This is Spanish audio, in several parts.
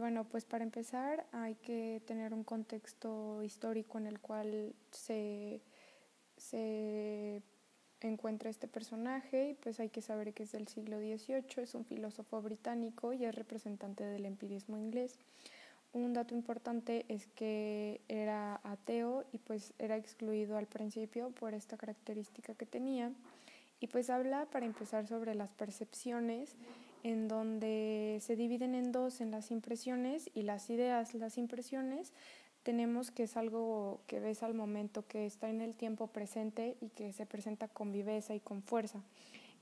bueno, pues para empezar hay que tener un contexto histórico en el cual se, se encuentra este personaje y pues hay que saber que es del siglo XVIII, es un filósofo británico y es representante del empirismo inglés. Un dato importante es que era ateo y pues era excluido al principio por esta característica que tenía. Y pues habla para empezar sobre las percepciones en donde se dividen en dos, en las impresiones y las ideas. Las impresiones tenemos que es algo que ves al momento, que está en el tiempo presente y que se presenta con viveza y con fuerza.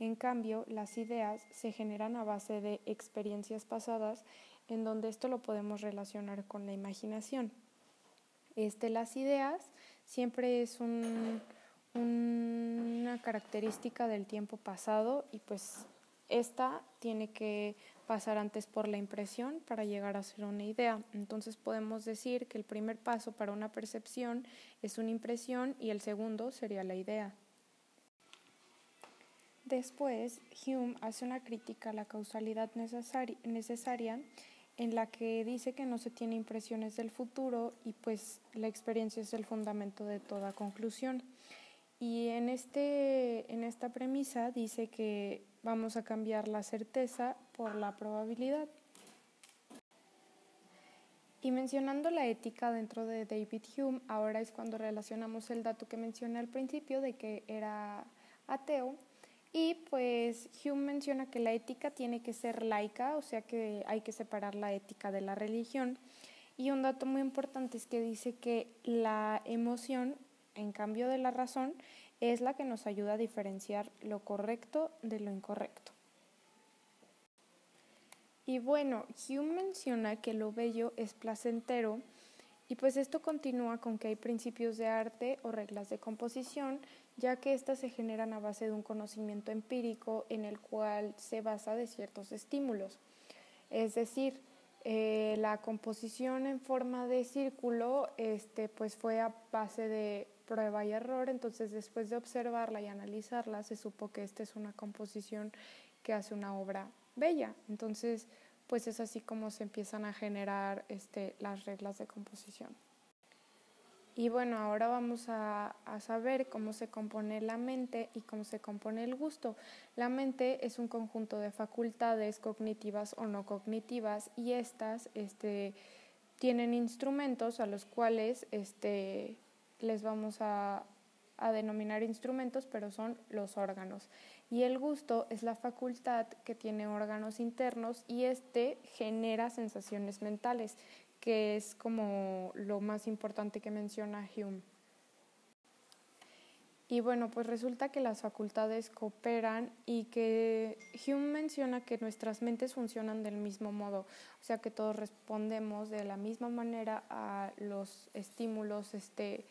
En cambio, las ideas se generan a base de experiencias pasadas, en donde esto lo podemos relacionar con la imaginación. Este, las ideas siempre es un, una característica del tiempo pasado y pues esta tiene que pasar antes por la impresión para llegar a ser una idea. Entonces podemos decir que el primer paso para una percepción es una impresión y el segundo sería la idea. Después, Hume hace una crítica a la causalidad necesaria en la que dice que no se tiene impresiones del futuro y pues la experiencia es el fundamento de toda conclusión. Y en, este, en esta premisa dice que vamos a cambiar la certeza por la probabilidad. Y mencionando la ética dentro de David Hume, ahora es cuando relacionamos el dato que mencioné al principio de que era ateo. Y pues Hume menciona que la ética tiene que ser laica, o sea que hay que separar la ética de la religión. Y un dato muy importante es que dice que la emoción en cambio de la razón, es la que nos ayuda a diferenciar lo correcto de lo incorrecto. Y bueno, Hume menciona que lo bello es placentero y pues esto continúa con que hay principios de arte o reglas de composición, ya que éstas se generan a base de un conocimiento empírico en el cual se basa de ciertos estímulos. Es decir, eh, la composición en forma de círculo este, pues fue a base de prueba y error, entonces después de observarla y analizarla se supo que esta es una composición que hace una obra bella. Entonces, pues es así como se empiezan a generar este, las reglas de composición. Y bueno, ahora vamos a, a, saber cómo se compone la mente y cómo se compone el gusto. La mente es un conjunto de facultades cognitivas o no cognitivas y estas este, tienen instrumentos a los cuales este, les vamos a, denominar instrumentos, pero son los órganos. Y el gusto es la facultad que tiene órganos internos y este genera sensaciones mentales, que es como lo más importante que menciona Hume. Y bueno, pues resulta que las facultades cooperan y que Hume menciona que nuestras mentes funcionan del mismo modo, o sea que todos respondemos de la misma manera a los estímulos este,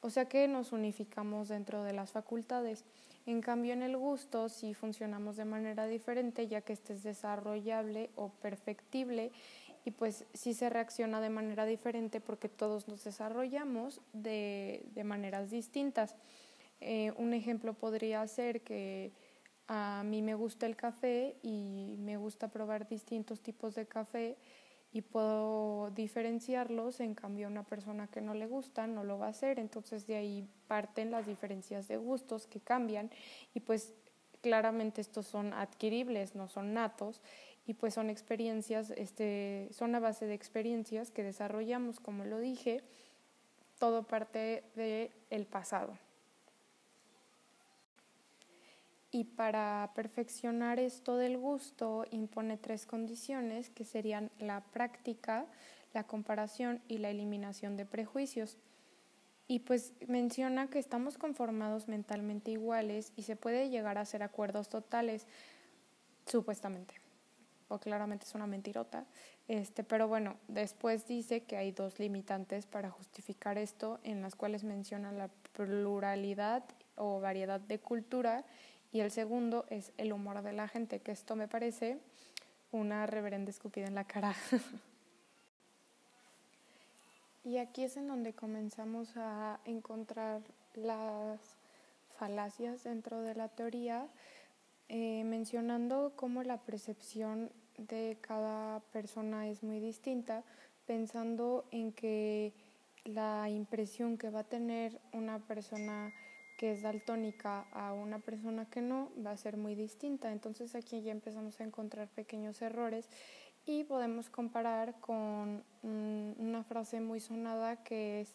o sea que nos unificamos dentro de las facultades. En cambio, en el gusto sí funcionamos de manera diferente, ya que este es desarrollable o perfectible y pues sí se reacciona de manera diferente porque todos nos desarrollamos de, de maneras distintas. Eh, un ejemplo podría ser que a mí me gusta el café y me gusta probar distintos tipos de café y puedo diferenciarlos, en cambio una persona que no le gusta no lo va a hacer, entonces de ahí parten las diferencias de gustos que cambian y pues claramente estos son adquiribles, no son natos y pues son experiencias, este, son a base de experiencias que desarrollamos, como lo dije, todo parte del el pasado. Y para perfeccionar esto del gusto impone tres condiciones que serían la práctica, la comparación y la eliminación de prejuicios. Y pues menciona que estamos conformados mentalmente iguales y se puede llegar a hacer acuerdos totales, supuestamente. O claramente es una mentirota. Este, pero bueno, después dice que hay dos limitantes para justificar esto, en las cuales menciona la pluralidad o variedad de cultura y el segundo es el humor de la gente, que esto me parece una reverenda escupida en la cara. y aquí es en donde comenzamos a encontrar las falacias dentro de la teoría, eh, mencionando cómo la percepción de cada persona es muy distinta, pensando en que la impresión que va a tener una persona que es daltónica a una persona que no va a ser muy distinta. Entonces aquí ya empezamos a encontrar pequeños errores y podemos comparar con mm, una frase muy sonada que es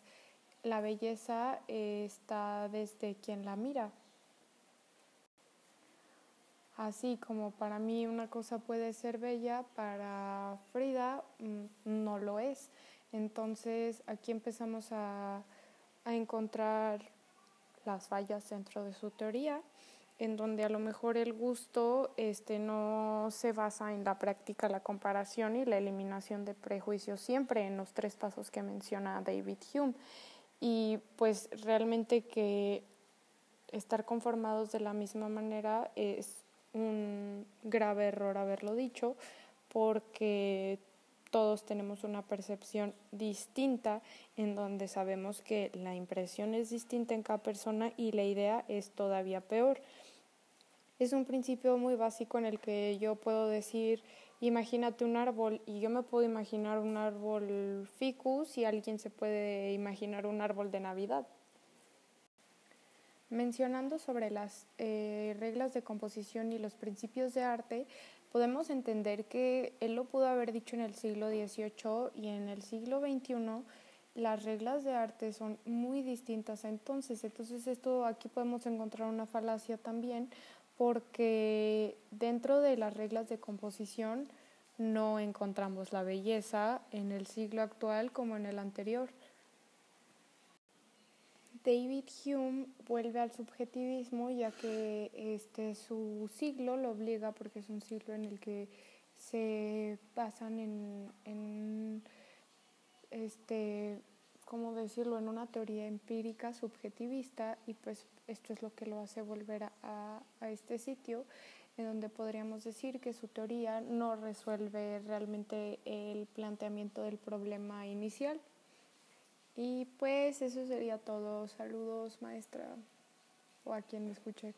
la belleza está desde quien la mira. Así como para mí una cosa puede ser bella, para Frida mm, no lo es. Entonces aquí empezamos a, encontrar las fallas dentro de su teoría, en donde a lo mejor el gusto este, no se basa en la práctica, la comparación y la eliminación de prejuicios, siempre en los tres pasos que menciona David Hume. Y pues realmente que estar conformados de la misma manera es un grave error haberlo dicho, porque todos tenemos una percepción distinta en donde sabemos que la impresión es distinta en cada persona y la idea es todavía peor. Es un principio muy básico en el que yo puedo decir, imagínate un árbol y yo me puedo imaginar un árbol ficus y alguien se puede imaginar un árbol de Navidad. Mencionando sobre las eh, reglas de composición y los principios de arte, podemos entender que él lo pudo haber dicho en el siglo XVIII y en el siglo XXI las reglas de arte son muy distintas entonces. Entonces esto aquí podemos encontrar una falacia también porque dentro de las reglas de composición no encontramos la belleza en el siglo actual como en el anterior. David Hume vuelve al subjetivismo ya que este, su siglo lo obliga porque es un siglo en el que se basan en, en este, ¿cómo decirlo?, en una teoría empírica subjetivista y pues esto es lo que lo hace volver a, a este sitio en donde podríamos decir que su teoría no resuelve realmente el planteamiento del problema inicial. Y pues eso sería todo. Saludos, maestra, o a quien me escuche.